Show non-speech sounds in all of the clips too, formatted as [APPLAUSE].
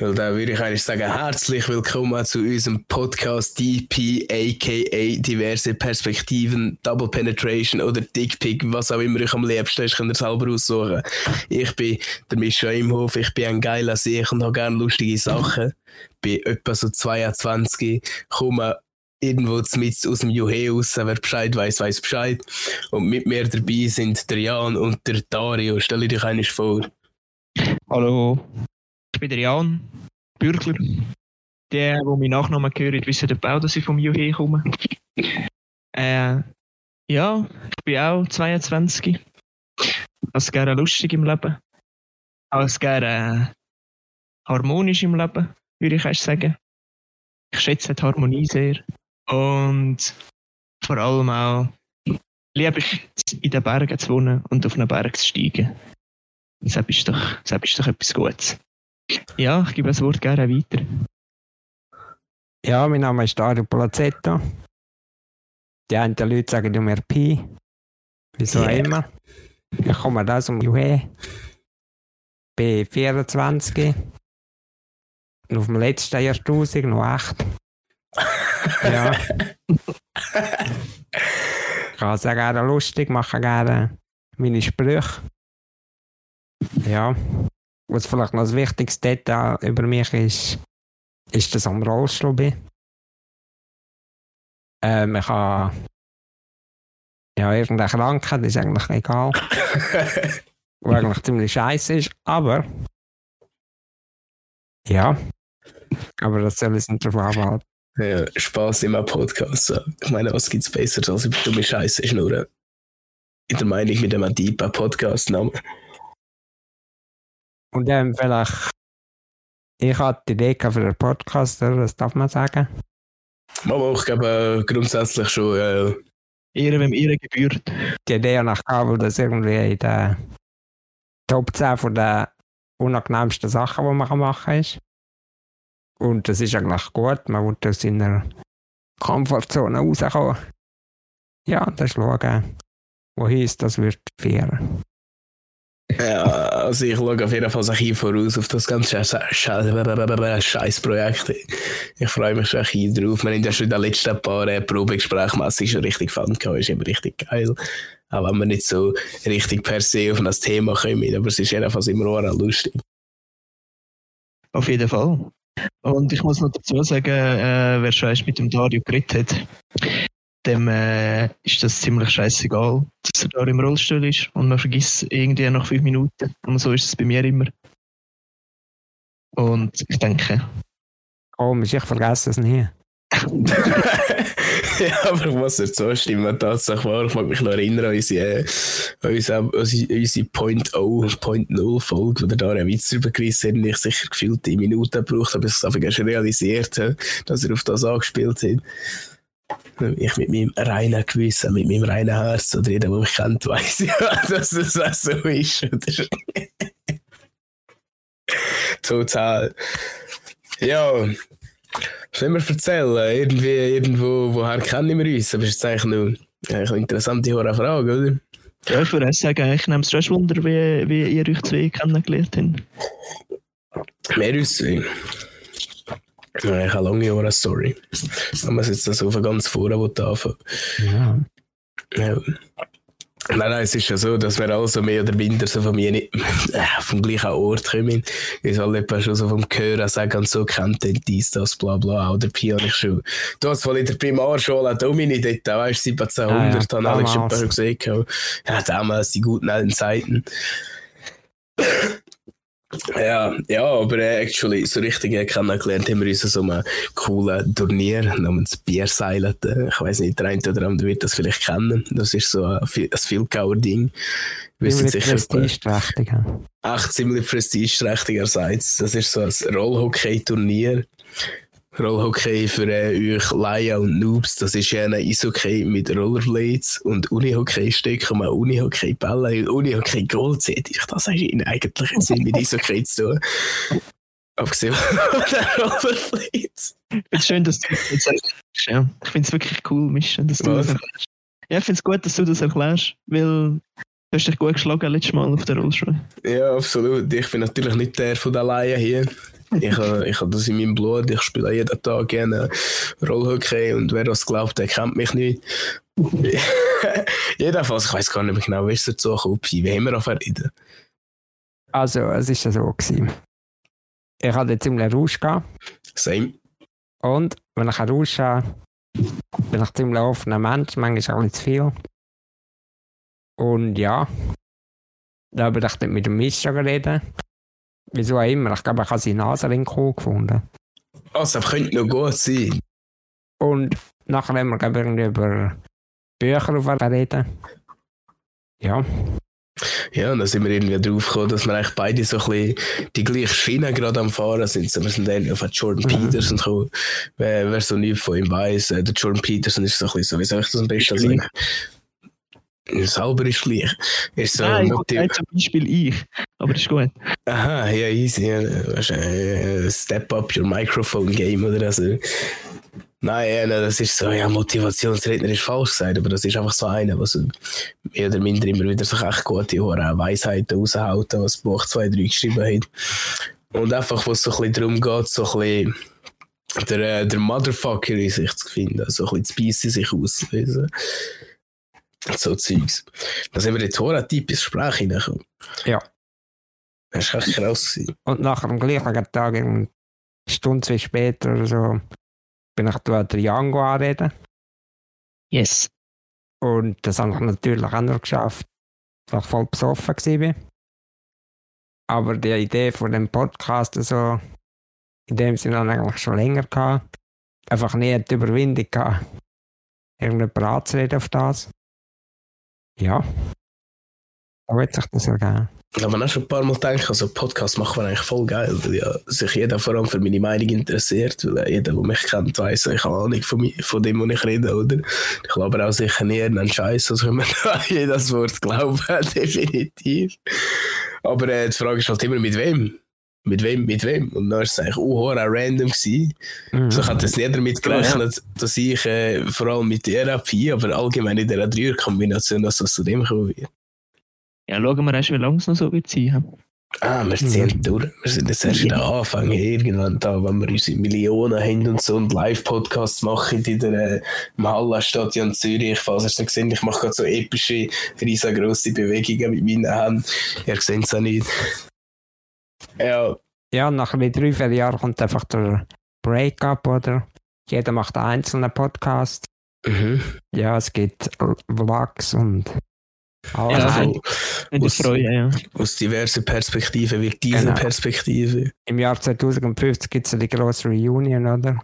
Weil da würde ich eigentlich sagen, herzlich willkommen zu unserem Podcast DP, aka diverse Perspektiven, Double Penetration oder Dickpick, was auch immer euch am liebsten ist, könnt ihr selber aussuchen. Ich bin der Mischa Imhof, ich bin ein geiler Sieg und habe gerne lustige Sachen. Bin etwa so 22, komme irgendwo mit aus dem Juhe raus, wer Bescheid weiß, weiß Bescheid. Und mit mir dabei sind der Jan und der Dario. Stell dich einmal vor. Hallo, ich bin der Jan Bürgler. Der, wo mein Nachnamen gehört, wissen Bau, dass ich vom Juhe komme. Äh, ja, ich bin auch 22. Als gerne lustig im Leben. Als gerne harmonisch im Leben, würde ich erst sagen. Ich schätze die Harmonie sehr. Und vor allem auch liebe ich in den Bergen zu wohnen und auf einen Berg zu steigen. Das ist doch, das ist doch etwas Gutes. Ja, ich gebe das Wort gerne weiter. Ja, mein Name ist Dario Palazzetto. Die einen Leute sagen mir Pi. Wieso yeah. immer. Ich komme aus dem Juhe. Bin 24. Und auf dem letzten Jahrtausend noch 8. [LAUGHS] ja. ich kann sehr gerne lustig, mache gerne meine Sprüche. Ja. Was vielleicht noch das wichtigste Detail über mich ist, ist, dass ich am Rollstuhl bin. Ähm, ich habe ja, irgendeine Krankheit, ist eigentlich egal. [LAUGHS] wo eigentlich ziemlich scheiße ist, aber ja, aber das soll es nicht drauf abhalten. Ja, Spaß im Podcast. Ich meine, was gibt es besser als über dumme Scheiße schnurren? In der Meinung mit dem Adipa Podcast-Namen. Und ähm, vielleicht, ich hatte die Idee für einen Podcast, das darf man sagen. Mama, ich glaube äh, grundsätzlich schon. Äh, Ehre, wem Ehre gebührt. Die Idee nach Kabel, das irgendwie in der Top 10 von den unangenehmsten Sachen, die man machen kann, ist. Und das ist eigentlich gut, man will aus seiner Komfortzone rauskommen. Ja, das ist schauen, wohin es das wird führen. Ja, also ich schaue auf jeden Fall ein voraus auf das ganze Scheißprojekt. Ich freue mich schon ein drauf. Wir haben ja schon in den letzten paar äh, Probegesprächen schon richtig fand, ist immer richtig geil. Auch wenn wir nicht so richtig per se auf das Thema kommen, aber es ist jedenfalls immer auch lustig. Auf jeden Fall. Und ich muss noch dazu sagen, äh, wer schon erst mit dem Dario geredet hat, dem äh, ist das ziemlich scheißegal, dass er da im Rollstuhl ist und man vergisst irgendwie nach fünf Minuten. Und so ist es bei mir immer. Und ich denke. Komisch, ich vergesse es nie. [LAUGHS] ja, aber ich muss dazu stimmen, tatsächlich wahr. Ich mag mich noch erinnern an unsere, unsere, unsere Point O, Point Null Folge, wo der da einen Witz drüber gerissen hat und ich sicher gefühlt die Minuten gebraucht habe, bis ich es schon realisiert habe, dass er auf das angespielt hat. Ich mit meinem reinen Gewissen, mit meinem reinen Herz oder jeder, der mich kennt, weiß ja, [LAUGHS] dass es auch so ist. [LAUGHS] Total. Ja, was wollen wir erzählen? Irgendwie, irgendwo, woher kennen wir uns? Aber das ist eigentlich nur eine interessante Frage, oder? Ja, ich würde sagen, ich nehme es schon Wunder, wie, wie ihr euch zwei kennengelernt habt. Wir uns zwei? Ja, ich habe lange Jahre eine Story. Wenn man jetzt das auf ganz vorne anfangen Ja. ja. Nein, nein, es ist ja so, dass wir alle so mehr oder minder so von mir nicht äh, vom gleichen Ort kommen. Wir alle etwa schon so vom Hören sagen und so kennt den dies, das, bla bla. Oder Pi habe ich schon. Du hast wohl in der Primarschule Domini dort, weißt du, 1700, ja, ja, habe ich schon gesehen. Ja, damals die guten alten Zeiten. Ja, ja, aber äh, actually, so richtig äh, kennengelernt haben wir uns so einem coolen Turnier namens Bierseilen. Äh, ich weiß nicht, der eine oder andere wird das vielleicht kennen. Das ist so ein, ein Filkauer-Ding. Ziemlich prestigeträchtig. Echt ziemlich prestigeträchtigerseits. Das ist so ein Rollhockey-Turnier. Rollhockey für äh, euch Laien und Noobs, das ist ja ein Eishockey mit Rollerblades und Unihockey-Stück und Unihockey-Bälle und Unihockey-Gold seht ich das hast ihnen eigentlich Sinn mit Eishockey zu tun. Abgesehen von den Rollerblades. Ich finde es schön, dass du das erklärst. Ja. Ich finde es wirklich cool, Mischa, dass du Was? das erklärst. Ja, ich finde es gut, dass du das erklärst, weil du hast dich gut geschlagen letztes Mal auf der Rollstuhl. Ja, absolut. Ich bin natürlich nicht der von den Laien hier. Ich habe ich hab das in meinem Blut. Ich spiele jeden Tag gerne Rollhockey und wer das glaubt, der kennt mich nicht. [LAUGHS] Jedenfalls, ich weiß gar nicht mehr genau, wie es dazu gekommen Wie haben wir reden? Also, es war so. Gewesen. Ich hatte ziemlich Rausch. Gehabt. Same. Und wenn ich Rausch habe, bin ich ziemlich offener Mensch, manchmal auch nicht zu viel. Und ja, da habe ich mit dem Mischer geredet. Wieso auch immer, ich glaube, ich habe seine Nasenring gefunden. Also, das könnte noch gut sein. Und nachher haben wir, glaube ich, irgendwie über Bücher auf reden. Ja. Ja, und dann sind wir irgendwie drauf gekommen, dass wir eigentlich beide so ein bisschen die gleiche Schiene gerade am Fahren sind. So, wir sind dann auf Jordan mhm. Peterson gekommen. Wer, wer so nichts von ihm weiß, äh, der Jordan Peterson ist so ein bisschen so, wie soll ich das am besten sagen? Selber ist gleich. Ist so Nein, ich zum Beispiel ich. Aber das ist gut. Aha, ja, easy. Ja. Äh, step up your microphone game oder so. Nein, das ist so, ja, Motivationsredner ist falsch gesagt, aber das ist einfach so einer, was mehr oder minder immer wieder so echt gute Weisheiten raushaut, was Buch 2, 3 geschrieben hat. Und einfach, wo es so ein bisschen darum geht, so ein bisschen der, äh, der Motherfucker in sich zu finden, so ein bisschen zu beißen sich auslösen. So Zeugs. Da sind wir in Tora-Typ ins Gespräch hineingekommen. Ja. Das war echt krass. Gewesen. Und nach dem gleichen Tag, eine Stunde, zwei später oder so, bin ich da den Jango anreden. Yes. Und das habe ich natürlich auch noch geschafft, weil ich voll besoffen war. Aber die Idee von dem Podcast, so, in dem Sinne eigentlich schon länger gehabt. Einfach nie die Überwindung gehabt, irgendjemand anzureden auf das. Ja. Da wird sich das ergeben. Da habe auch schon ein paar Mal gedacht, also Podcast machen wir eigentlich voll geil, weil ja sich jeder vor allem für meine Meinung interessiert, weil jeder, der mich kennt, weiß, ich habe Ahnung von, mir, von dem, was ich rede, oder? Ich glaube auch sicher nie einen Scheiß, also wenn man [LAUGHS] jedes Wort glauben, [LAUGHS] definitiv. Aber äh, die Frage ist halt immer, mit wem? Mit wem, mit wem? Und dann war es eigentlich auch random. Gewesen. Mhm. So, ich hatte es nicht damit gerechnet, dass ich äh, vor allem mit Therapie, aber allgemein in dieser Dreierkombination, dass das zu dem kommen wird. Ja, schauen wir erst, wie lange es noch so wird sein. Ah, wir ziehen mhm. durch. Wir sind jetzt erst ja. am Anfang irgendwann da, wenn wir unsere Millionen haben und so und Live-Podcasts machen in der äh, im Hallenstadion Zürich. Falls ihr es nicht gesehen ich mache gerade so epische, riesengroße Bewegungen mit meinen Händen. Ihr seht es auch nicht. Ja. Ja, nach drei, vier Jahren kommt einfach der Breakup, oder? Jeder macht einen einzelnen Podcast. Mhm. Ja, es gibt Vlogs und Ah, ja, also, aus, freuen, ja. aus diversen Perspektiven wird diese genau. Perspektive. Im Jahr 2050 gibt es ja die grosse Reunion, oder?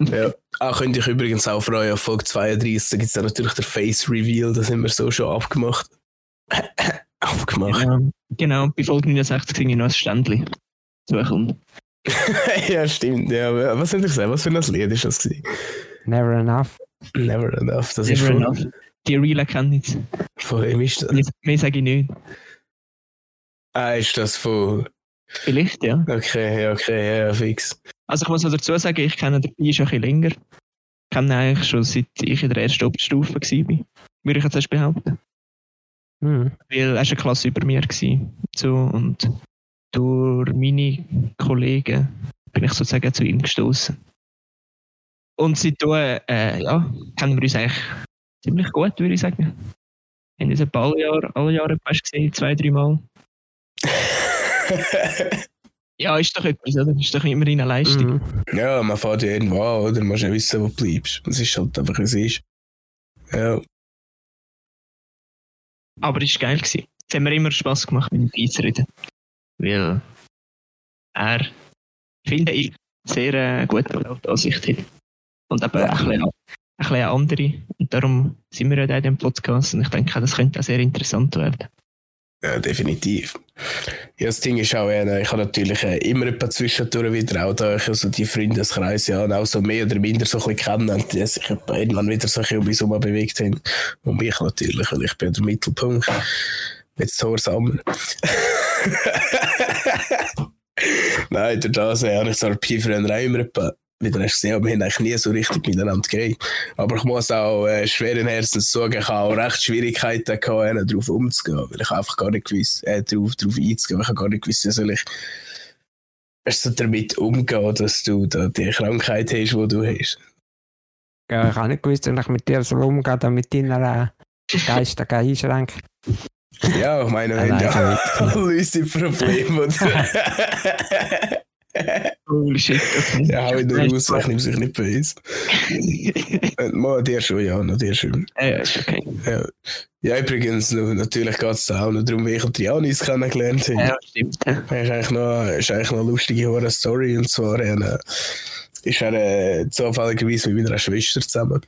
ja. Ah, könnte ich übrigens auch freuen, auf Folge 32 da gibt es natürlich der Face Reveal, das haben wir so schon abgemacht. [LAUGHS] abgemacht. Genau, genau. bei Folge 69 ging ich noch ein Ständchen suchen. [LAUGHS] ja, stimmt. Ja. Was soll ich sagen? Was für ein Lied ist das? Gewesen? Never Enough. Never Enough, das Never ist voll... Enough. Die Real Kenntnis. Von wem ist das? Mehr sage ich nicht. Ah, ist das von. Vielleicht, ja. Okay, okay, ja, fix. Also ich muss noch dazu sagen, ich kenne den Pi schon ein bisschen länger. Ich kenne ihn eigentlich schon seit ich in der ersten Oberstufe war. Würde ich jetzt erst behaupten. Mhm. Weil er war eine Klasse über mir. War, so, und durch meine Kollegen bin ich sozusagen zu ihm gestoßen. Und seitdem äh, ja, kennen wir uns eigentlich ziemlich gut, würde ich sagen. Wir haben uns etwa alle Jahre, alle Jahre gesehen, zwei, drei Mal. [LAUGHS] ja, ist doch etwas, oder? Ist doch immer eine Leistung. Mhm. Ja, man fährt ja irgendwo an, oder? Man muss ja wissen, wo du bleibst. Das ist halt einfach, wie es ist. Ja. Aber es war geil. Gewesen. Es hat mir immer Spass gemacht, mit dem Pi zu reden. Weil er, finde ich, sehr äh, gute Weltansicht hat. Und eben ein bisschen ein bisschen andere. Und darum sind wir ja da in dem Podcast und ich denke, das könnte auch sehr interessant werden. Ja, definitiv. Ja, das Ding ist auch, äh, ich habe natürlich äh, immer ein paar zwischendurch wieder auch da, also die Freundeskreise ja auch so mehr oder minder so ein bisschen kennen, die sich irgendwann wieder so ein bisschen um mich herum bewegt haben. Und mich natürlich, weil ich bin der Mittelpunkt. Jetzt so Sommer. [LAUGHS] Nein, durch das habe ich so ein paar früher auch immer ein paar wie du hast gesehen, wir haben eigentlich nie so richtig miteinander geredet. Aber ich muss auch äh, schweren Herzens sagen, ich habe auch recht Schwierigkeiten gehabt, darauf umzugehen, weil ich einfach gar nicht gewusst, äh, darauf, darauf einzugehen, weil ich gar nicht gewusst, soll ich du, damit umgehen, dass du da die Krankheit hast, die du hast. Ja, ich habe nicht gewusst, wenn ich mit dir so umgehe, damit deiner äh, Geist da einschränkt. Ja, ich meine, wenn Nein, ja nein, unsere Probleme. [LAUGHS] [LAUGHS] Holy shit, okay. ja, hau ich nur raus, ich nehme sich nicht böse. Äh, Mal dir schon, ja, noch dir schon. Ja, ist okay. Ja, ja übrigens, natürlich geht es auch noch darum, wie ich Trianis kennengelernt habe. Ja, stimmt. Ja. Das ist eigentlich noch, ist eigentlich noch eine lustige Horror Story. Und zwar äh, ist er äh, zufälligerweise mit meiner Schwester zusammen.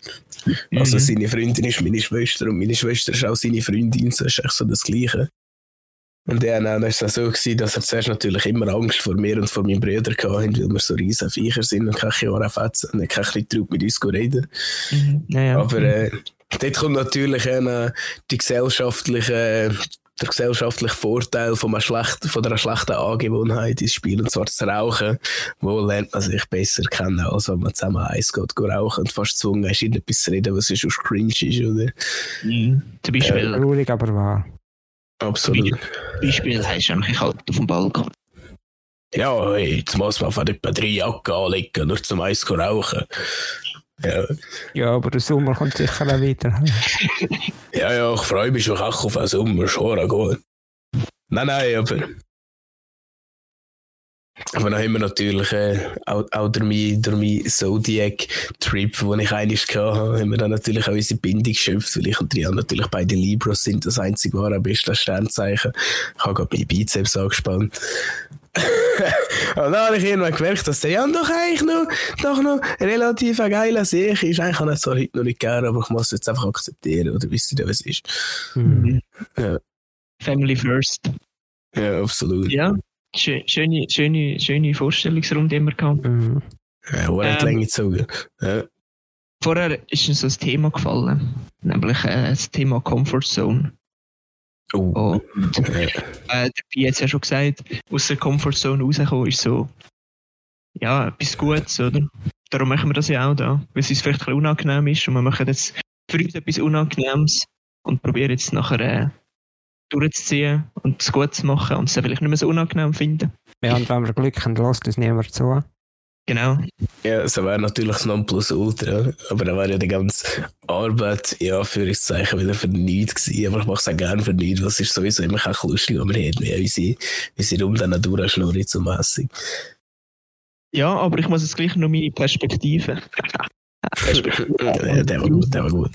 Also Mhm. seine Freundin ist meine Schwester und meine Schwester ist auch seine Freundin. Das ist echt so das Gleiche. Und dann äh, ist es so gewesen, dass er zuerst natürlich immer Angst vor mir und vor meinem Bruder hatte, weil wir so riesen Viecher sind und keine Jahre fetzen und kein bisschen traut mit uns zu reden. Mhm. Ja, ja. Aber äh, dort kommt natürlich äh, die gesellschaftliche, der gesellschaftliche Vorteil von einer, schlechten, von einer schlechten Angewohnheit ins Spiel, und zwar das Rauchen. Wo lernt man sich besser kennen, als wenn man zusammen eins geht, geht rauchen und fast gezwungen ist, irgendetwas zu reden, was sonst cringe ist, oder? Mhm. Zum Beispiel, Traurig, aber wahr. Absolut. Beispiel hast du eigentlich halt auf dem Balkon. Ja, hey, jetzt muss man von etwa drei Jacken anlegen, nur zum eins zu rauchen. Ja, Ja, aber der Sommer kommt sicher auch wieder. ja, ja ich freue mich schon auch auf den Sommer, schon gut. Nein, nein, aber. Aber dann haben wir natürlich äh, auch, auch durch meinen mein Zodiac-Trip, den ich eigentlich hatte, haben wir dann natürlich auch unsere Bindung geschöpft, weil ich und Trian natürlich beide Libros sind, das einzige wahre beste Sternzeichen. Ich habe gerade meine Bizeps angespannt. [LAUGHS] und dann habe ich irgendwann gemerkt, dass der Jan doch eigentlich noch, doch noch relativ ein geiler Sieg ist. Eigentlich kann ich es zwar heute noch nicht gerne, aber ich muss es jetzt einfach akzeptieren, oder wisst ihr, was es ist? Hm. Ja, Family first. ja absolut. Ja, schöne, schöne, schöne Vorstellungsrunde immer gehabt. Mhm. Ja, Ähm. Länge gezogen. Ja. Vorher ist uns so ein Thema gefallen, nämlich äh, das Thema Comfort Zone. Oh. Und Ja. äh, der Pi hat es ja schon gesagt, aus der Comfort Zone rauskommen ist so, ja, etwas Gutes, oder? Darum machen wir das ja auch da, weil es uns vielleicht ein bisschen unangenehm ist und wir machen jetzt für uns etwas Unangenehmes und probieren jetzt nachher äh, durchzuziehen und es gut zu machen und es dann vielleicht nicht mehr so unangenehm finden. Ja, und wenn wir Glück haben, lässt uns niemand zu. Genau. ja, das wäre natürlich das Nonplusultra. Aber dann wäre ja die ganze Arbeit, ja, für Zeichen wieder für nichts gewesen. Aber ich mache es auch gerne für nichts. Das ist sowieso immer ein bisschen lustig, wenn wir haben, wie unsere, unsere um dann durchschnurren zum Essen. Ja, aber ich muss jetzt gleich noch meine Perspektive, [LAUGHS] ja, der war gut, der war gut.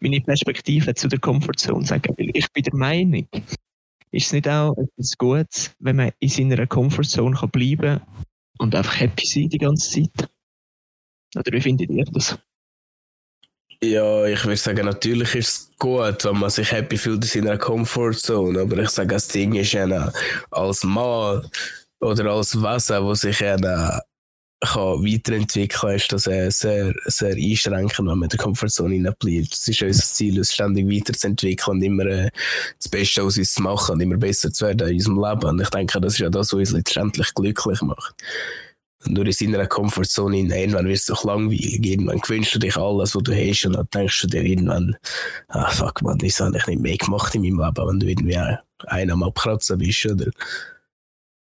Meine Perspektive zu der Comfortzone sagen, weil ich bin der Meinung, ist es nicht auch etwas Gutes, wenn man in seiner Comfortzone kann bleiben und einfach happy sein die ganze Zeit? Oder wie findet ihr das? Ja, ich würde sagen, natürlich ist es gut, wenn man sich happy fühlt in seiner Comfortzone. Aber ich sage, das Ding ist ja als Mann oder als Wesen, das sich ja kann weiterentwickeln ist das äh, sehr, sehr einschränkend, wenn man der Komfortzone bleibt. Es ist unser Ziel, uns ständig weiterzuentwickeln und immer äh, das Beste aus uns zu machen und immer besser zu werden in unserem Leben. Und ich denke, das ist ja das, was uns letztendlich glücklich macht. Und nur in seiner Komfortzone, irgendwann wird es doch langweilig. Irgendwann gewünschst du dich alles, was du hast, und dann denkst du dir irgendwann, ah fuck man, das habe ich nicht mehr gemacht in meinem Leben, wenn du irgendwie einen am Abkratzen bist, oder?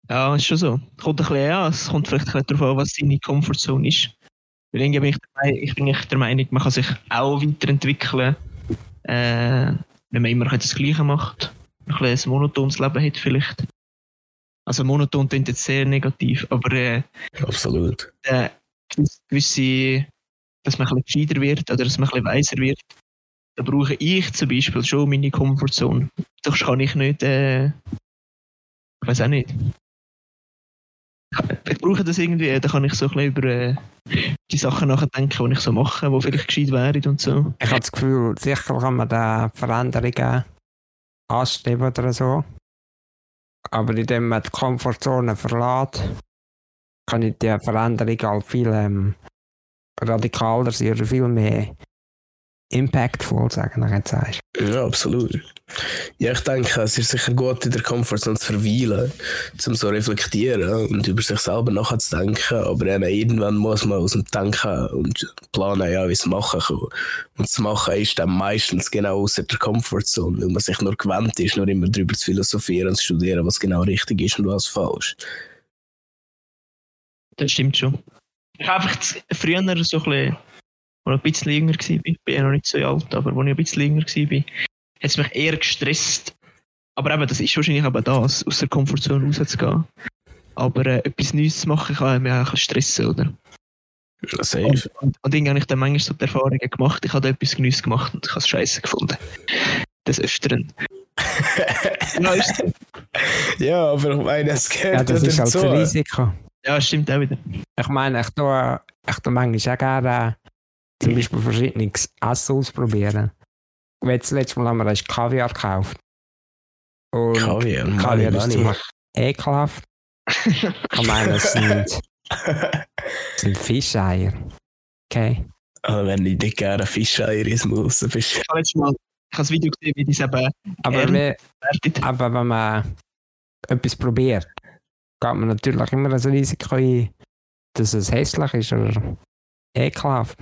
Ja, ist schon so. Kommt ein bisschen an, es kommt vielleicht ein bisschen darauf an, was seine Comfortzone ist. Weil irgendwie bin ich, Meinung- ich bin echt der Meinung, man kann sich auch weiterentwickeln, äh, wenn man immer das Gleiche macht. Ein bisschen ein monotones Leben hat vielleicht. Also monoton klingt jetzt sehr negativ, aber äh, Absolut. äh, gewisse, dass man ein bisschen gescheiter wird oder dass man ein bisschen weiser wird, da brauche ich zum Beispiel schon meine Comfortzone. Doch kann ich nicht, äh, ich weiß auch nicht. Ich brauche das irgendwie, da kann ich so ein bisschen über äh, die Sachen nachdenken, die ich so mache, die vielleicht gescheit wären und so. Ich habe das Gefühl, sicher kann man da Veränderungen anstreben oder so. Aber indem man die Komfortzone verlässt, kann die Veränderung halt viel ähm, radikaler sein oder viel mehr impactful, sagen wir jetzt sagst. Ja, absolut. Ja, ich denke, es ist sicher gut, in der Komfortzone zu verweilen, um so reflektieren und über sich selber nachzudenken. Aber dann irgendwann muss man aus dem Denken und planen, ja, wie es machen kann. Und das Machen ist dann meistens genau außer der Komfortzone, weil man sich nur gewöhnt ist, nur immer darüber zu philosophieren und zu studieren, was genau richtig ist und was falsch. das stimmt schon. Ich habe einfach früher so ein bisschen, als ich ein bisschen jünger war, ich bin ja noch nicht so alt, aber als ich ein bisschen jünger war, hat es mich eher gestresst. Aber eben, das ist wahrscheinlich eben das, aus der Komfortzone rauszugehen. Aber äh, etwas Neues zu machen kann mich auch stressen, oder? Safe. Und, und, und irgendwie habe ich dann manchmal so die Erfahrungen gemacht, ich habe da etwas Neues gemacht und ich habe es scheiße gefunden. Des Öfteren. [LAUGHS] ja, ja, aber ich meine, es gehört Ja, das ja ist halt das Risiko. ja, stimmt auch wieder. Ich meine, ich tue, ich tue manchmal auch gerne äh, zum Beispiel verschiedenes Essen ausprobieren. Ich habe das letzte Mal haben wir erst Kaviar gekauft. Und Kaviar, Kaviar Money, ist ziemlich ekelhaft. Ich meine, es sind, [LAUGHS] es sind Fischeier. Okay. Aber wenn ich nicht gerne Fischeier ins Maus bist. Ich habe letztes Mal ich habe das Video gesehen, wie die es eben Aber, bewertet. aber wenn man etwas probiert, geht man natürlich immer das Risiko ein, dass es hässlich ist oder ekelhaft.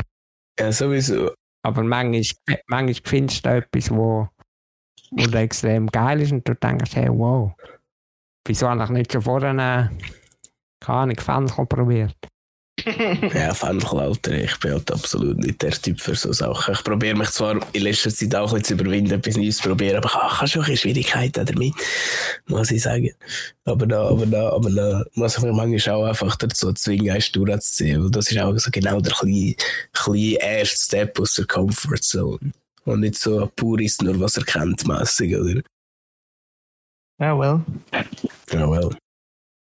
Ja, sowieso. Aber manchmal, manchmal findest du etwas, wo, wo da extrem geil ist und du denkst, hey, wow, wieso habe ich nicht schon vorher eine, keine Fenchel probiert? [LAUGHS] Ja, Fenchel, Alter, ich bin halt absolut nicht der Typ für so Sachen. Ich probiere mich zwar in letzter Zeit auch ein zu überwinden, etwas Neues zu probieren, aber ich habe- schon ein bisschen Schwierigkeiten damit, muss ich sagen. Aber da, aber da, aber da muss ich mich manchmal auch einfach dazu zwingen, eins durchzuziehen. Und das ist auch so genau der kleine, kleine erste Step aus der Comfortzone. Und nicht so ein pures, nur was er kennt, mässig, oder? Ja, well. Ja, well.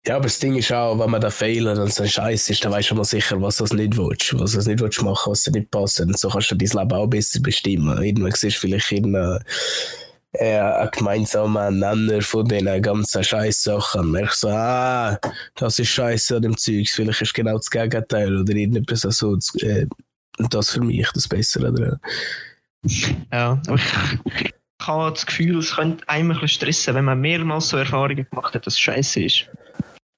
Ja, aber das Ding ist auch, wenn man da fehlt und so ein Scheiß ist, dann weißt du mal sicher, was du nicht willst, was du nicht willst machen, was dir nicht passt. Und so kannst du dein Leben auch besser bestimmen. Irgendwann siehst du vielleicht irgendeinen äh, gemeinsamen Nenner von diesen ganzen Scheiß-Sachen. Und merkst so, ah, das ist Scheiße an dem Zeugs, vielleicht ist genau das Gegenteil oder irgendetwas so. Das, äh, das für mich das Bessere daran. Ja, aber ich, ich habe das Gefühl, es könnte einem ein bisschen stressen, wenn man mehrmals so Erfahrungen gemacht hat, dass es scheiße ist.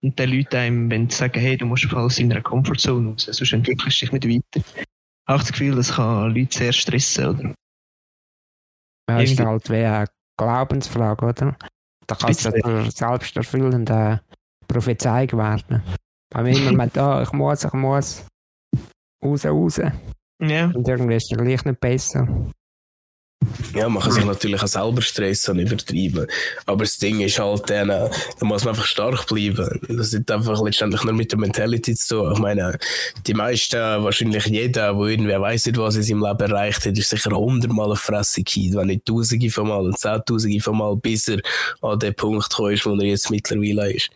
Und dann Leute einem wenn sie sagen, hey, du musst aus deiner Komfortzone raus, sonst entwickelst du dich nicht weiter. Ich habe das Gefühl, das kann Leute sehr stressen, oder? Ja, ist halt wie eine Glaubensfrage, oder? Da kannst du Bisschen. zur selbsterfüllenden Prophezeiung werden. Wenn man immer [LAUGHS] meint, oh, ich muss, ich muss, raus, raus. Ja, Und irgendwie ist es gleich nicht besser. Ja, kann sich natürlich auch selber stressen und übertreiben. Aber das Ding ist halt, dann, äh, da muss man einfach stark bleiben. Das hat einfach letztendlich nur mit der Mentality zu tun. Ich meine, die meisten, wahrscheinlich jeder, der irgendwie weiss nicht, was er in seinem Leben erreicht hat, ist sicher hundertmal auf Fresse gefallen, wenn nicht tausende von Mal und zehntausende von Mal, bis er an den Punkt gekommen ist, wo er jetzt mittlerweile ist.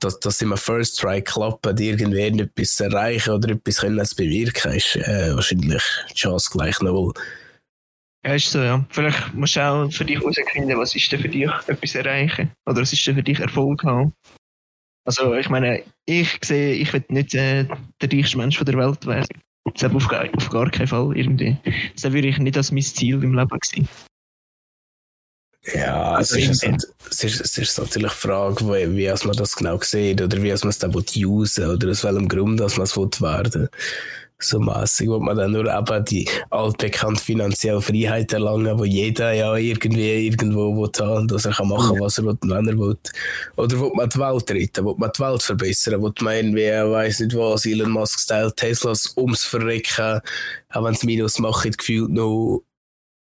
Dass, dass im First Try klappt, irgendwie etwas erreichen oder etwas können zu bewirken, ist äh, wahrscheinlich die Chance gleich null. Ja, ist so, ja. Vielleicht musst du auch für dich herausfinden, was ist denn für dich etwas erreichen? Oder was ist denn für dich Erfolg haben? Also, ich meine, ich sehe, ich will nicht äh, der reichste Mensch von der Welt werden. Das auf, gar- auf gar keinen Fall irgendwie. Das würde ich nicht als mein Ziel im Leben sehen. Ja, Also es, ist, es, ist, es ist natürlich die Frage, wie, wie man das genau sieht oder wie man es dann will usen oder aus welchem Grund dass man es will werden So mässig, wo man dann nur eben die altbekannte finanzielle Freiheit erlangen, wo jeder ja irgendwie irgendwo will haben dass er kann machen was er will und wenn er will. Oder will man die Welt retten, will man die Welt verbessern, will man irgendwie, weiß nicht was, Elon Musk-Style Teslas ums Verrecken, auch wenn es Minus macht, gefühlt noch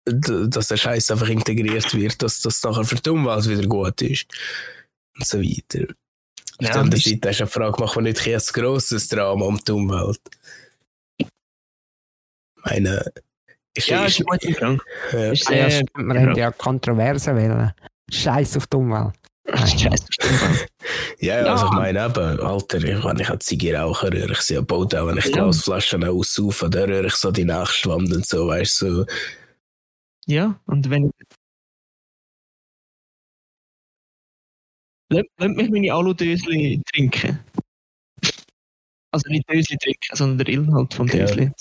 dass der Scheiß einfach integriert wird, dass das nachher für die Umwelt wieder gut ist. Und so weiter. Auf Ja, der anderen ist- Seite ist eine Frage, machen wir nicht ein grosses Drama um die Umwelt? Ich meine, ist, Ja, ist, ist gute Frage. ja, Ist Ah, ja, sehr, stimmt, wir haben ja Kontroversen wollen. Scheiß auf die Umwelt. Scheiße, stimmt. [LAUGHS] ja, Ja. also ich meine eben, Alter, ich, wenn ich eine Ziege rauche, rühre ich sie abbaut, auch wenn ich Ja. Glasflaschen aussaufe, dann rühre ich so die nächste Wand und so, weißt du, so. Ja, und wenn. Lass mich meine Alu-Dösli trinken. Also nicht Dösli trinken, sondern der Inhalt vom Ja. Dösli. Wäre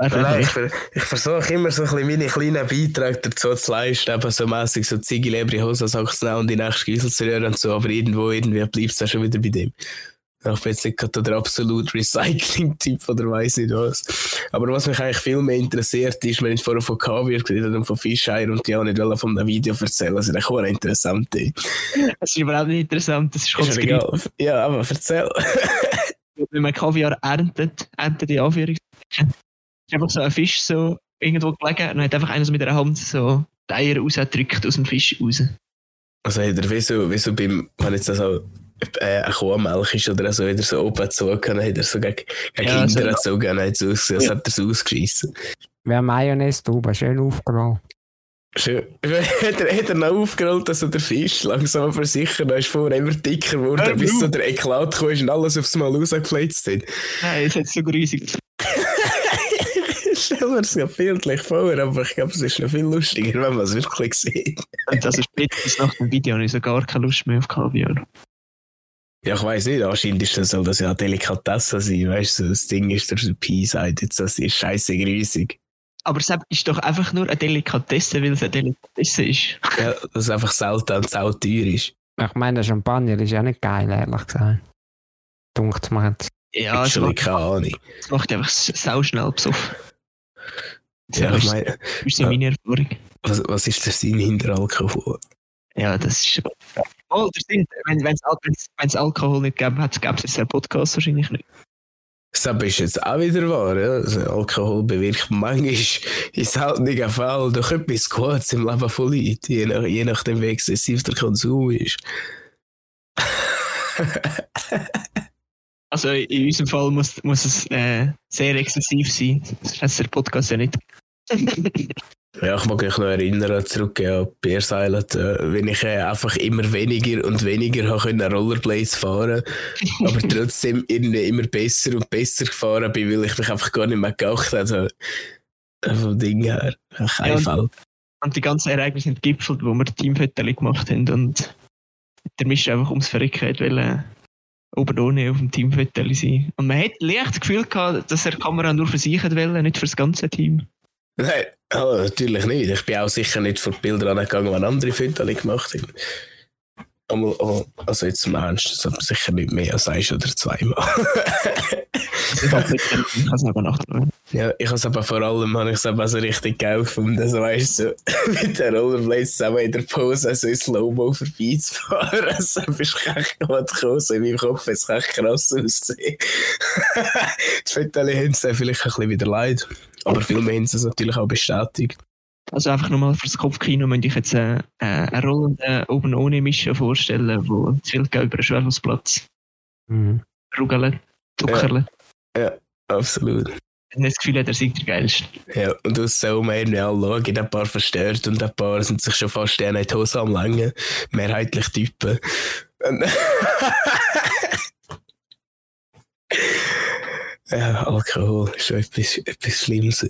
Nein, ich, vielleicht ver- ich versuche immer so ein bisschen meine kleinen Beiträge dazu zu leisten, eben so mäßig so Ziggy Leber in Hose zu nehmen und die nächste Giesel zu rühren und so, aber irgendwo irgendwie bleibt es dann schon wieder bei dem. Ich bin jetzt nicht gerade der absolute Recycling-Typ oder weiss nicht was. Aber was mich eigentlich viel mehr interessiert, ist, wenn ich vorher von Kaviar geredet habe und von Fischeier und die auch nicht wollen von einem Video erzählen, das ist eigentlich auch interessant. ey. Das ist überhaupt nicht interessant, das ist Ist grün. egal. Ja, aber erzähl. wenn man Kaviar erntet, erntet in Anführungszeichen, ist einfach so ein Fisch so irgendwo gelegen und dann hat einfach einer so mit der Hand so die Eier rausgedrückt aus dem Fisch raus. Also hat er wie so, wie so beim, wenn jetzt also äh, eine Kuhmilch ist oder so, wieder so oben gezogen, hat er so gegen, gegen Ja, Kinder so- gezogen, hat es ausgesehen, als Ja. hat er es ausgeschissen. Wer Mayonnaise drüber schön aufgerollt. Schön. [LAUGHS] hat, er, hat er noch aufgerollt, dass so der Fisch langsam versichert, dann ist vorher immer dicker geworden, Ja, bis du. so der Eklat kam ist und alles aufs Mal rausgefletzt hat. Nein, es hat so grusig. Stell mir das gerade bildlich vor, aber ich glaube, es ist noch viel lustiger, wenn man es wirklich sieht. Und also spätestens nach dem Video habe ich so gar keine Lust mehr auf Kaviar. Ja, ich weiß nicht, anscheinend ist das, soll das ja eine Delikatesse sein, weißt du, das Ding ist, der Pi sagt jetzt, das ist scheiße grüßig. Aber es ist doch einfach nur eine Delikatesse, weil es eine Delikatesse ist. Ja, dass es einfach selten und sau teuer ist. Ich meine, der Champagner ist ja nicht geil, ehrlich gesagt. Dunkt mir jetzt. Ja, ich es habe macht, keine Ahnung. es macht einfach sau schnell besoffen. Ja, Das ist meine Erfahrung. was, was ist der Sinn hinter Alkohol? Ja, das ist. Oh, der Sinn, wenn es wenn's Alkohol nicht gäbe, hätte es jetzt einen Podcast wahrscheinlich nicht. Das ist jetzt auch wieder wahr. Ja? Also Alkohol bewirkt manchmal in seltenen Fällen doch etwas Gutes im Leben von Leuten, je, nach, je nachdem, wie exzessiv [LAUGHS] der Konsum ist. Also in unserem Fall muss, muss es äh, sehr exzessiv sein. Das heißt der Podcast ja nicht. [LAUGHS] Ja, ich mag mich noch erinnern, zurück an Beer Silent, äh, wenn ich äh, einfach immer weniger und weniger können Rollerblades fahren aber trotzdem irgendwie immer besser und besser gefahren bin, weil ich mich einfach gar nicht mehr geachtet habe. Äh, Vom Ding her. Kein Ja, und- Fall. Und die ganzen Ereignisse sind gipfelt, wo wir Teamfotos gemacht haben. Und der Misch einfach ums Verrecken hat wollen, oben ohne auf dem Teamfoto sein. Und man hat leicht das Gefühl gehabt, dass er die Kamera nur für sich wollen, nicht für das ganze Team. Nein, oh, natürlich nicht. Ich bin auch sicher nicht vor die Bilder angegangen, die andere Fotos gemacht haben. Also jetzt im Ernst, das hat man sicher nicht mehr als eins oder zweimal. Also ich habe es aber nachschauen. ja, ich habe es aber vor allem habe ich aber so richtig geil gefunden, so weißt du, so, [LAUGHS] mit den Rollerblades zusammen in der Pose so in Slow-Mo vorbeizufahren. Also [LAUGHS] bist du echt gekommen, so in meinem Kopf es echt krass ausgesehen. [LAUGHS] die Fotos haben es vielleicht ein bisschen wieder leid, aber viele haben es natürlich auch bestätigt. Also einfach nochmal fürs Kopfkino möchte ich jetzt äh, äh, einen rollenden oben ohne Mischen vorstellen, wo zu viel geht über den Schwerfußplatz Mhm. rugeln, zuckerle. Absolut. Und das Gefühl hat, er sei der Geilste. Ja, und aus so mehr irgendwie alle schauen, ein paar verstört und ein paar sind sich schon fast in die Hose am Längen. Mehrheitlich Typen. [LAUGHS] Ja, Alkohol ist schon etwas, etwas Schlimmes.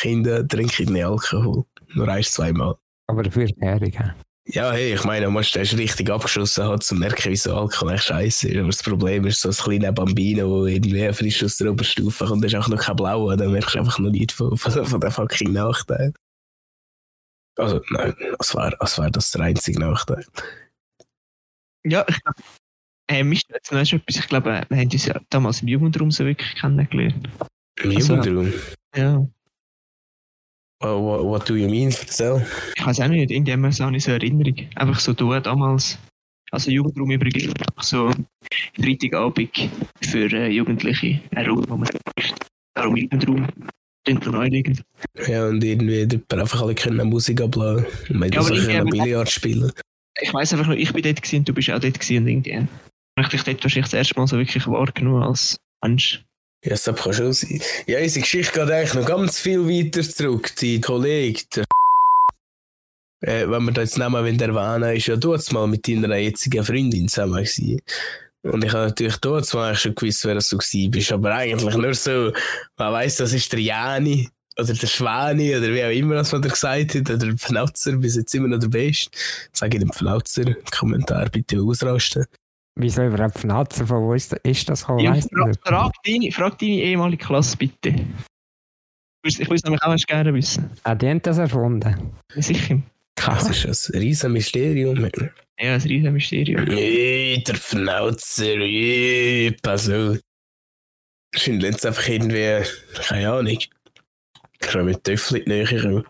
Kinder trinken nicht Alkohol. Nur ein, zweimal. Aber dafür Heringe. Ja, hey, ich meine, du musst erst richtig abgeschossen um zu merken, wieso Alkohol echt scheiße ist. Aber das Problem ist, so ein kleiner Bambino, der irgendwie frisch aus der Oberstufe kommt, ist auch noch kein Blauer, dann merkst du einfach noch nicht von, von, von den fucking Nachteil. Also, nein, als wäre als wär das der einzige Nachteil. Ja, ich glaube, äh, mich jetzt noch schon etwas. Ich glaube, wir haben uns ja damals im Jugendraum so wirklich kennengelernt. Im Also- Jugendraum. Ja. What, what, what do you mean? Erzähl. Ich weiß auch nicht, irgendwie haben wir so eine so Erinnerung. Einfach so du damals. Also Jugendraum übrigens, einfach so Freitagabend für äh, Jugendliche. Ein Raum, wo man Darum Jugendraum. Klingt noch naheliegend. Ja, und irgendwie dort einfach alle können Musik abladen. Und wir Ja, ich können Billard spielen. Ich weiß einfach nur, ich bin dort gewesen du bist auch dort gewesen und irgendwie. habe ich dich dort wahrscheinlich das erste Mal so wirklich wahrgenommen als Mensch. Ja, das kann schon sein. Ja, unsere Geschichte geht eigentlich noch ganz viel weiter zurück. Die Kollege, der äh, wenn wir da jetzt wollen, erwähnen, ist ja dort mal mit deiner jetzigen Freundin zusammen gewesen. Und ich habe natürlich dort mal schon gewusst, wer das so gewesen bist. Aber eigentlich nur so, man weiss, das ist der Jani oder der Schwani oder wie auch immer, was man da gesagt hat, oder der Pfnauzer, bis jetzt immer noch der Beste. Sage ich dem Pfnauzer, Kommentar bitte ausrasten. Wieso überhaupt Fnatzen? Von wo ist, ist das gekommen? Ja, fra frag, deine, frag deine ehemalige Klasse bitte. Ich will es nämlich auch erst gerne wissen. Ah, die haben das erfunden. Ja, Sicher. Das ist ein riesen Mysterium. Ja, ein riesen Mysterium. Äh, der Pfnauzer, äh, pass auf. Wahrscheinlich jetzt einfach irgendwie, keine Ahnung. Mit Töffel in die Nähe gekommen.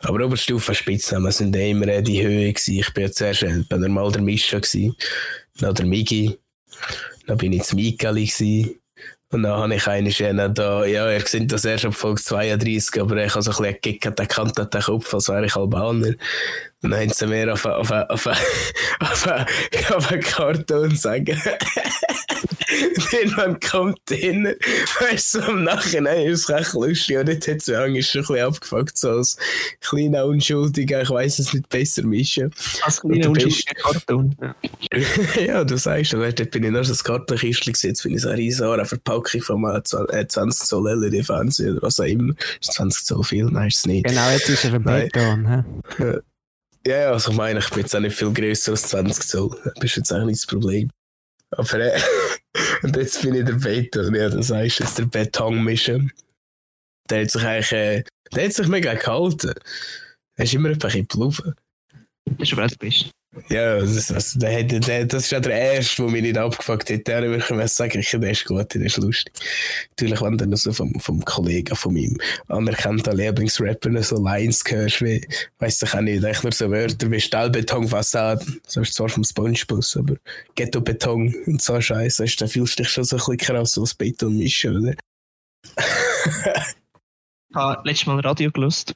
Aber Oberstufe Spitznamen sind eh immer die Höhe gewesen. Ich bin ja zuerst äh, bei normal der Mischa gewesen, dann der Migi, Dann bin ich zum Mikali gewesen. Und dann habe ich einen da, ja, ihr seht das erst ab Folge 32, aber ich habe so ein bisschen gekickt, der kannte den Kopf, als wäre ich Albaner. Und dann haben sie mir auf, auf, auf, auf, auf, auf einen Karton sagen, jemand kommt hin, weißt du, im Nachhinein ist es recht lustig, und dort hat es schon ein bisschen abgefuckt, so als kleiner Unschuldiger, ich weiss es nicht besser mischen. Als kleiner unschuldiger Karton. Ja. [LAUGHS] ja, du sagst, dort bin ich noch so ein Kartenkistchen gewesen, jetzt bin ich so eine riesige Verpackung von einem 20 Zoll LED-Fernseher oder was auch immer. Ist 20 Zoll viel? Nein, ist es nicht. Genau, jetzt ist er ein. Beton. Ja, ja, also ich meine, ich bin jetzt auch nicht viel grösser als 20 Zoll. Das ist jetzt eigentlich nicht das Problem. Aber äh, [LAUGHS] und jetzt bin ich der Beton, ja, das heißt jetzt der Betonmischer. Der hat sich eigentlich, äh, der hat sich mega gehalten. Er ist immer ein bisschen blubber. Das ist aber auch das Beste. Ja, das, das, der, das ist ja der erste, der mich nicht abgefuckt hat. Der würde ich sagen, ich, der ist gut, der ist lustig. Natürlich, wenn du noch so vom, vom Kollegen, von meinem anerkannten Lieblingsrapper noch so Lines hörst, wie, weiss ich auch nicht, echt nur so Wörter wie Stahlbetonfassade, das ist zwar vom Spongebob, aber Ghetto-Beton und so Scheiße, dann fühlst du dich schon so ein bisschen krass als Beton mischen, oder? Ich habe letztes Mal Radio gelost.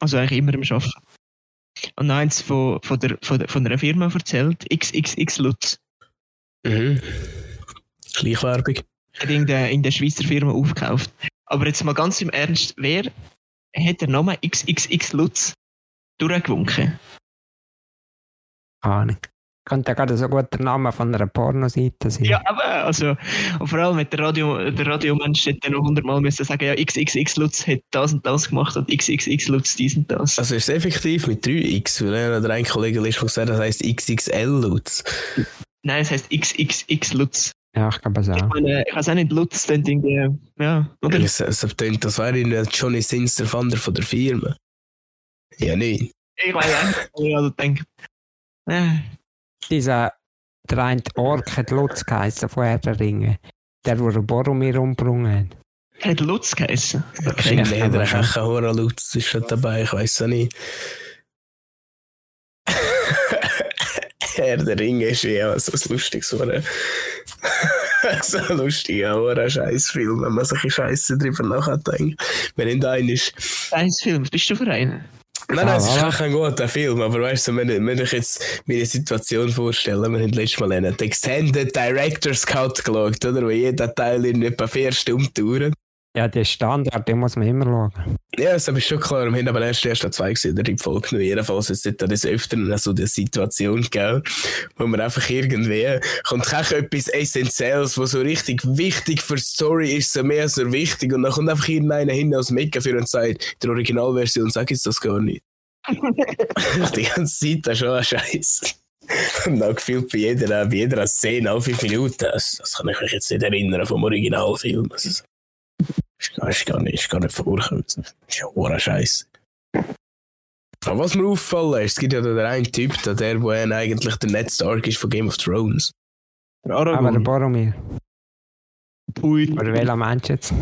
Also eigentlich immer im Arbeiten. Und noch eins von, von, der, von, der, von einer Firma erzählt, XXX Lutz. Mhm. Schleichwerbung. Hat in der, in der Schweizer Firma aufgekauft. Aber jetzt mal ganz im Ernst, wer hat den Namen XXX Lutz durchgewunken? Ahnung. Könnte ja gerade so gut der Name von einer Pornoseite sein. Ja, aber also, und vor allem mit der Radio, der Radiomensch hätte noch hundertmal müssen sagen, ja, XXX Lutz hat das und das gemacht und XXX Lutz dies und das. Also ist es effektiv mit 3x, weil einer der ein Kollege ist, der gesagt hat, das heisst XXL Lutz. Nein, es heißt XXX Lutz. Ja, ich glaube es Ich auch. meine, ich weiß auch nicht, Lutz, dann irgendwie, ja, oder? Es, es tönt, das wäre der Johnny Sins der Vater von der Firma. Ja, nicht. Ich weiß auch nicht, ich also denke. Äh, Dieser, der eine Ork hat Lutz geheißen von Herr der Ringe. Der, der Boromir umgebracht hat. er hat Lutz geheißen. Wahrscheinlich ja, hat er auch einen Hora Lutz ist schon dabei, ich weiß es nicht. [LAUGHS] Herr der Ringe ist ja so ein lustiges Hora. [LAUGHS] so ein lustiger Hora-Scheißfilm, wenn man solche Scheiße drüber nachdenkt. Wenn in einen ist. Eins Film, was bist du für einen? Nein, nein, es ist auch ein guter Film, aber weißt du, wenn, wenn ich jetzt mir eine Situation vorstelle, wir haben letztes Mal einen Extended Director's Cut geschaut, oder? Wo jeder Teil in etwa vier Stunden dauert. Ja, der Standard, den muss man immer schauen. Ja, das ist schon klar. Wir haben aber erst erst zwei gesehen, die Folge genommen. Jedenfalls ist es des Öfteren so die Situation gegeben, wo man einfach irgendwie kommt auch etwas Essentielles, was so richtig wichtig für die Story ist, so mehr so wichtig. Und dann kommt einfach irgendeiner hin aus Mega für und sagt, der Originalversion sag jetzt das gar nicht. [LAUGHS] die ganze Zeit, das ist schon ein Scheiß. Und dann gefühlt bei jeder, bei jeder Szene alle fünf Minuten. Das, das kann ich mich jetzt nicht erinnern vom Originalfilm. Das ist, gar- ist, gar nicht, ist gar nicht vorgekommen. Das ist ja hoher Scheiß. Aber was mir auffallen ist, es gibt ja den einen Typ, der, wo er eigentlich der Ned Stark ist von Game of Thrones. Der Aber der Aragorn. Boromir. Pui. Oder welcher Mensch jetzt?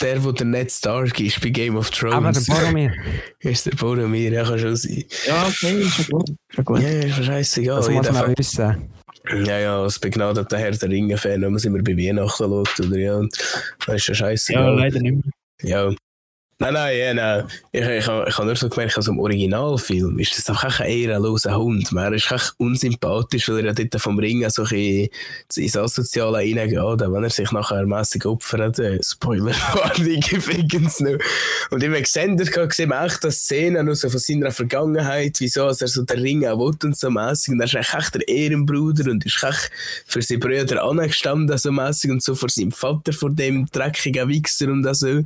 Der, wo der Ned Stark ist bei Game of Thrones. Aber der Boromir. ist der Boromir, ja, kann schon sein. Ja, okay, ist schon gut. Ist schon gut. Ja, ist mir scheißegal. Das muss man wissen. Ja, ja, als begnadeter Herr der Ringe-Fan, wenn man immer bei Weihnachten schaut, oder ja, und das ist ja scheiße. Ja, leider nicht mehr. Ja. Nein, nein, ja, nein. Ich, ich, ich, habe nur so gemerkt, also im Originalfilm ist das einfach ein ehrenloser Hund. Man ist echt unsympathisch, weil er ja dort vom Ring so ein ins Asoziale reingeht, wenn er sich nachher mässig opfert. Äh, Spoiler-Warnung [LAUGHS] übrigens noch. Und gesehen, da gesehen, man echt das Szene noch so von seiner Vergangenheit, wieso er so den Ring auch will und so mässig. Und er ist eigentlich der Ehrenbruder und ist echt für seine Brüder angestanden, so mässig und so vor seinem Vater, vor dem dreckigen Wichser und so.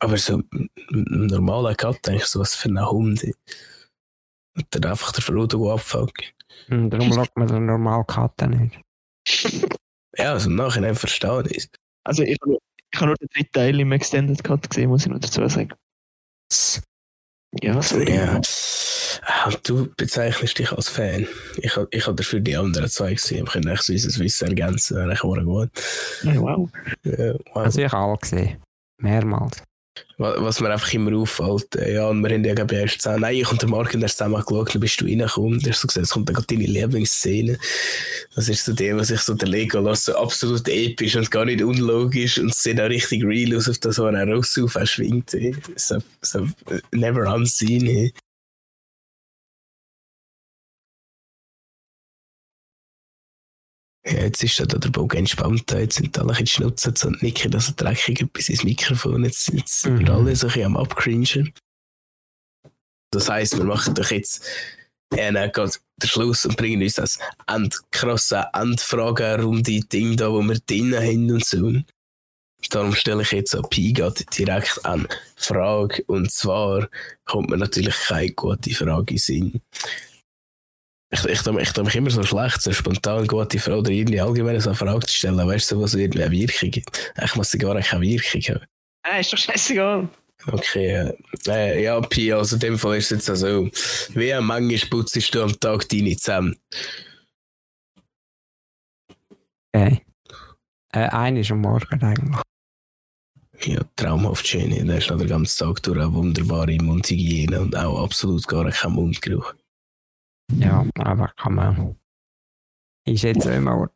Aber so ein normaler Cut, denke ich, so was für ein Hund. Und dann einfach der Frodo abfucken. Und darum [LAUGHS] schaut man den normalen Kater nicht. Ja, also im Nachhinein verstehe ich es. Also, ich habe ich habe nur den dritten Teil im Extended Cut gesehen, muss ich noch dazu sagen. Ja, sorry. Ja. Ah, du bezeichnest dich als Fan. Ich, ich habe dafür die anderen zwei gesehen. Wir können echt so unser Wissen ergänzen. Wäre echt gut. Ja, wow. Ja, wow. Also ich habe alle gesehen. Mehrmals. Wa- was mir einfach immer auffällt, äh, ja, und wir haben ja ich erst zusammen, nein, ich und der Marc haben erst zusammen geschaut, dann bist du reingekommen, du hast so gesagt, es kommt dann gerade deine Lieblingsszene. Das ist so der, was ich so der Legolas so absolut episch und gar nicht unlogisch und sieht auch richtig real aus, auf das, wo er raus schwingt. So, so äh, never unseen. ey. Ja, jetzt ist da der Bogen entspannt, jetzt sind alle ein schnutzen und nicken, dass er dreckig bis ins Mikrofon. Jetzt, jetzt sind wir Mhm. alle so ein bisschen am Abcringen. Das heisst, wir machen doch jetzt äh, dann geht der Schluss und bringen uns das end, krasse Endfragerunde Ding da, wo wir drinnen haben und so. Darum stelle ich jetzt an Piga direkt an Frage. Und zwar kommt mir natürlich keine gute Frage in den Sinn. Ich, ich, ich, ich tue mich immer so schlecht, so spontan gute Frage oder irgendwie allgemein so eine Frage zu stellen, weißt du, so, was irgendwie eine Wirkung gibt. Ich muss sie gar keine Wirkung haben. Äh, ist doch scheißegal. Okay, äh, äh, ja, Pi, also in dem Fall ist es jetzt so. Wie manchmal putzt du am Tag deine Zähne? Okay. Äh, eine ist am Morgen eigentlich. Ja, traumhaft schön. Da ist noch den ganzen Tag durch eine wunderbare Mundhygiene und auch absolut gar kein Mundgeruch. Ja, aber kann man. Ist jetzt immer.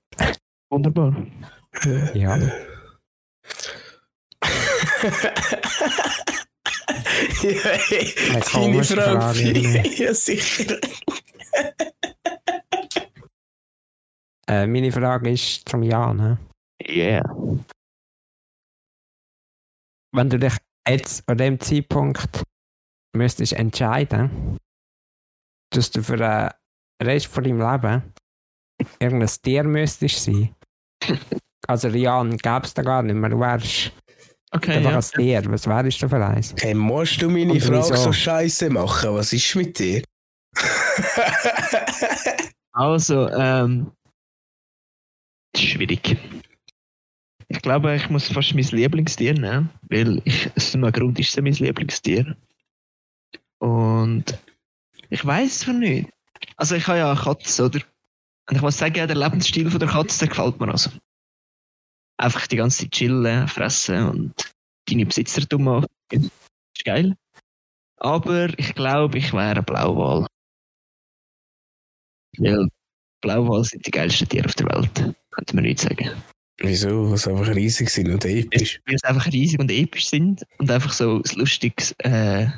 Wunderbar. Ja. ja, hey, Eine deine Frage. Frage, [LAUGHS] ja, sicher. Äh, meine Frage ist zum Jan. Ne? Yeah. Wenn du dich jetzt an dem Zeitpunkt müsstest entscheiden, dass du für den Rest von deinem Leben irgendein Tier müsstest sein. Also Jan gäbe es da gar nicht mehr. Du wärst Okay, einfach ja. ein Tier. Was wärst du für eins? Hey, musst du meine Und Frage wieso? so scheiße machen? Was ist mit dir? Also, ähm. Schwierig. Ich glaube, ich muss fast mein Lieblingstier nehmen, weil ich, aus einem Grund ist es mein Lieblingstier. Und ich weiß es nicht. Also, ich habe ja eine Katze, oder? Und ich muss sagen, der Lebensstil von der Katze, der gefällt mir also. Einfach die ganze Zeit chillen, fressen und deine Besitzer dumm machen. Ist geil. Aber ich glaube, ich wäre ein Blauwal. Weil Blauwal sind die geilsten Tiere auf der Welt. Könnte man nicht sagen. Wieso? Was einfach riesig sind und episch. Weil sie einfach riesig und episch sind und einfach so ein lustiges, äh,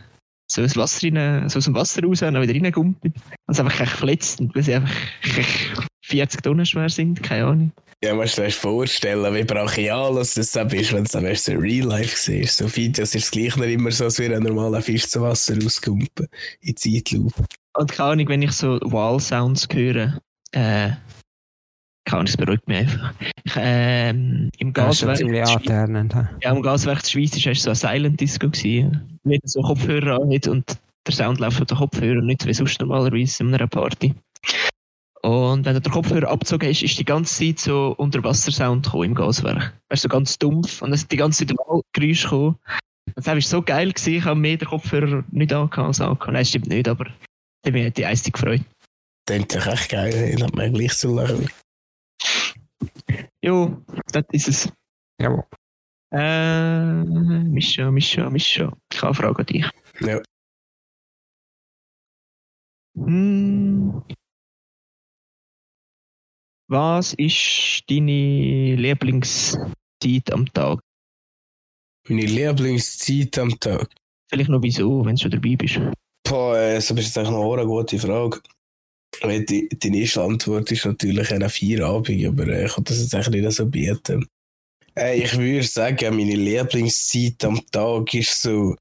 so ins Wasser rein, so aus dem Wasser raus und dann wieder reingumpen. Und es einfach echt verletzt und weil sie einfach echt 40 Tonnen schwer sind, keine Ahnung. Ja, musst du dir vorstellen, wie brachial das das dann ist, wenn du es in Real Life siehst. So Videos ist es gleich nicht immer so, als würde ein normaler Fisch zu Wasser rauskumpen. In Zeitlupe. Und keine Ahnung, wenn ich so Wall-Sounds höre, äh, Ahnung, es beruhigt mich einfach. Ich, ähm, Im Das Gaswerk, ja, im Gaswerk der Schweiz erst so ein Silent Disco gewesen. Wenn du so Kopfhörer anhat und der Sound läuft von den Kopfhörern, nicht wie sonst normalerweise in einer Party. Und wenn du den Kopfhörer abgezogen hast, ist die ganze Zeit so Unterwassersound gekommen im Gaswerk. Weißt du, so ganz dumpf. Und dann sind die ganze Zeit Waldgeräusche gekommen. Und das war so geil, gewesen. ich habe mehr den Kopfhörer nicht angehabt als angehabt. Nein, stimmt nicht, aber ich habe mich die eistig gefreut. Klingt doch echt geil. Ich hab mir gleich so lachen. Jo, das ist es. Jawohl. Äh, Mischa, Mischa, Mischa. Ich habe eine Frage an dich. Ja. Hm. Was ist deine Lieblingszeit am Tag? Meine Lieblingszeit am Tag. Vielleicht noch wieso, wenn du schon dabei bist. Boah, äh, das ist jetzt eigentlich noch eine gute Frage. Die, die erste Antwort ist natürlich eine Feierabend, aber äh, ich kann das jetzt eigentlich nicht so bieten. Äh, ich würde sagen, meine Lieblingszeit am Tag ist so,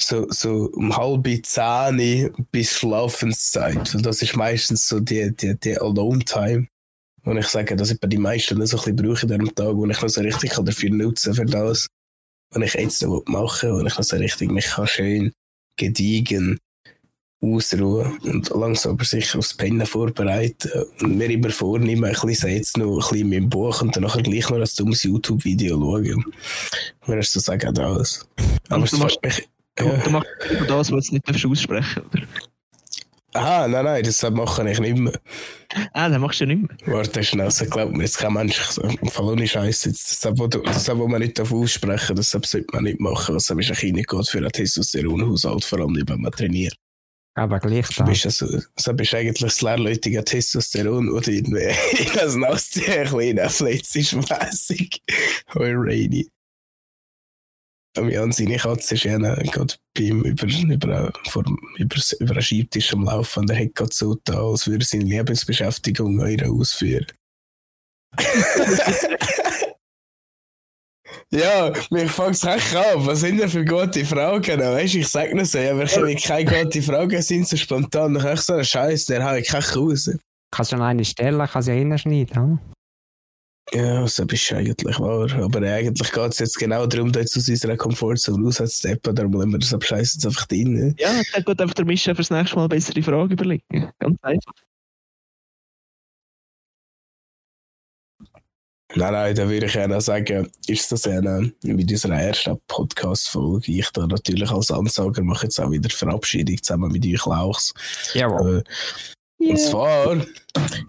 so, so um halb zehn bis Schlafenszeit. Und das ist meistens so die, die, die Alone-Time. Und ich sage, dass ich bei den meisten so ein bisschen brauche in diesem Tag, wo ich noch so richtig dafür nutzen für das, was ich jetzt noch machen will, wo ich noch so richtig mich kann schön gediegen ausruhen und langsam aber sicher aufs Pennen vorbereiten und mir immer vornehmen, ein bisschen jetzt noch ein bisschen in meinem Buch und dann nachher gleich noch ein dummes YouTube-Video schauen. Ich so sagen, das. Aber Und du machst- mich. Du, Ja. du machst das, was du nicht darfst aussprechen oder? Aha, nein, nein, das mache ich nicht mehr. Ah, das machst du nicht mehr. Warte schnell, das glaubt mir jetzt kein Mensch. Fall ohne Scheiße. Das, das, was man nicht aussprechen darf, das sollte man nicht machen. Was ist ein Kind für einen Testosteronhaushalt, vor allem wenn man trainiert. Aber gleich da. Du bist also, so bist eigentlich das leerläutige Testosteron oder irgendwie in das [LAUGHS] Nasty ein kleiner Fletzisch-mässig. Hoi, Rainy. Jan, seine Katze ist ja gerade beim über, über, vor, über, über einen Schreibtisch am Laufen und er hat gerade so da, als würde er seine Lebensbeschäftigung eure ausführen. [LAUGHS] [LAUGHS] ja, mich fängt es echt an. Was sind denn für gute Fragen? Weißt du, ich sage nicht so, aber wenn keine gute Fragen sind, so spontan, dann ich so einen Scheiß, der habe ich keine raus. Kannst du noch eine stellen, kannst du ja hinschneiden? Ja, das ist eigentlich wahr. Aber eigentlich geht es jetzt genau darum, da jetzt aus unserer Komfortzone rauszusteppen. Darum lassen wir das abscheißen jetzt einfach drin. Ja, dann geht einfach der Mischa fürs nächste Mal bessere Fragen überlegen. Ganz einfach. Nein, nein, da würde ich gerne sagen, ist das eine, mit unserer ersten Podcast-Folge. Ich da natürlich als Ansager mache jetzt auch wieder Verabschiedung zusammen mit euch Lauchs. Jawohl. Äh, Yeah. Und zwar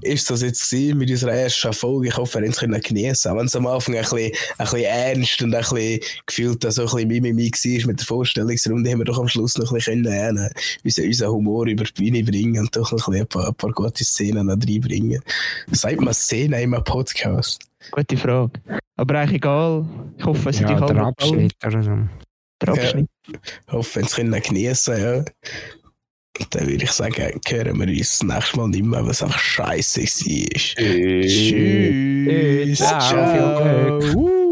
ist das jetzt mit unserer ersten Folge. Ich hoffe, ihr könnt es genießen. Auch wenn es am Anfang ein bisschen, ein bisschen ernst und ein bisschen gefühlt so ein bisschen Mimimi war mit der Vorstellungsrunde, haben wir doch am Schluss noch ein bisschen können, äh, unseren, unseren Humor über die Bühne bringen und doch noch ein, ein, paar, ein paar gute Szenen reinbringen. Sagt man Szenen in einem Podcast? Gute Frage. Aber eigentlich egal. Ich hoffe, es ja, die der Abschnitt oder so. Der Abschnitt. Ja. Ich hoffe, es können genießen, ja. Dann würde ich sagen, hören wir uns das nächste Mal nicht mehr, was einfach scheiße war. Tschüss. Tschüss. Ciao. Ciao.